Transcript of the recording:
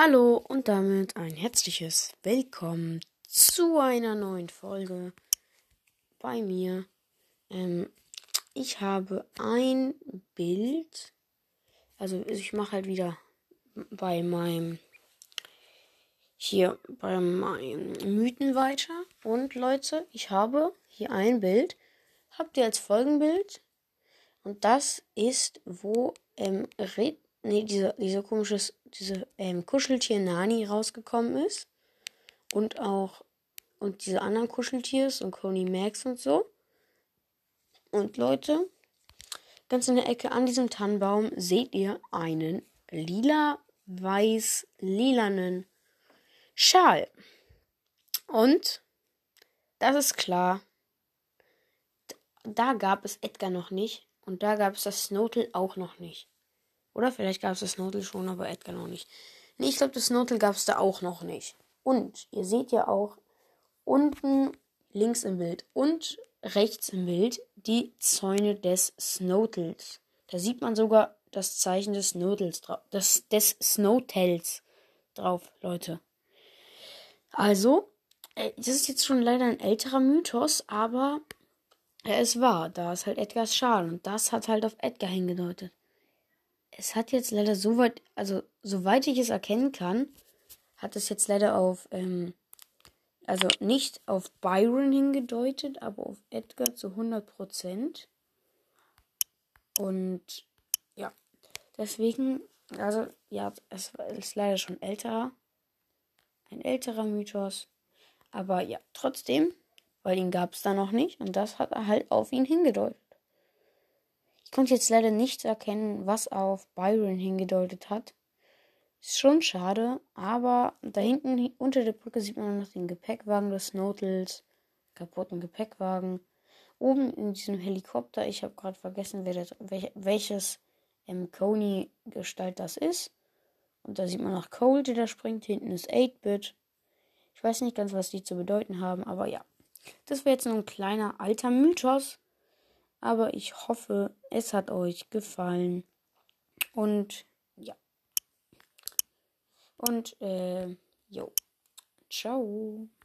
Hallo und damit ein herzliches Willkommen zu einer neuen Folge bei mir. Ähm, ich habe ein Bild, also ich mache halt wieder bei meinem hier bei meinem Mythen weiter. Und Leute, ich habe hier ein Bild, habt ihr als Folgenbild? Und das ist wo ähm, Red nee, diese, diese komisches, diese ähm, Kuscheltier Nani rausgekommen ist. Und auch, und diese anderen Kuscheltiers und Coney Max und so. Und Leute, ganz in der Ecke an diesem Tannenbaum seht ihr einen lila-weiß-lilanen Schal. Und das ist klar. Da gab es Edgar noch nicht. Und da gab es das Snotel auch noch nicht. Oder vielleicht gab es das Notel schon, aber Edgar noch nicht. Nee, ich glaube, das Notel gab es da auch noch nicht. Und ihr seht ja auch unten links im Bild und rechts im Bild die Zäune des Snotels. Da sieht man sogar das Zeichen des Snotels drauf, des, des Snowtels drauf, Leute. Also, äh, das ist jetzt schon leider ein älterer Mythos, aber er ist wahr. Da ist halt Edgars Schal und das hat halt auf Edgar hingedeutet es hat jetzt leider so weit, also soweit ich es erkennen kann, hat es jetzt leider auf, ähm, also nicht auf Byron hingedeutet, aber auf Edgar zu 100%. Und ja, deswegen, also ja, es ist leider schon älter, ein älterer Mythos. Aber ja, trotzdem, weil ihn gab es da noch nicht und das hat er halt auf ihn hingedeutet. Ich konnte jetzt leider nicht erkennen, was auf Byron hingedeutet hat. Ist schon schade, aber da hinten unter der Brücke sieht man noch den Gepäckwagen des Snowtels, kaputten Gepäckwagen. Oben in diesem Helikopter, ich habe gerade vergessen, das, welch, welches ähm, Coney-Gestalt das ist. Und da sieht man noch Cole, der da springt. Hinten ist 8-Bit. Ich weiß nicht ganz, was die zu bedeuten haben, aber ja. Das wäre jetzt nur ein kleiner alter Mythos. Aber ich hoffe, es hat euch gefallen. Und ja. Und äh, jo. Ciao.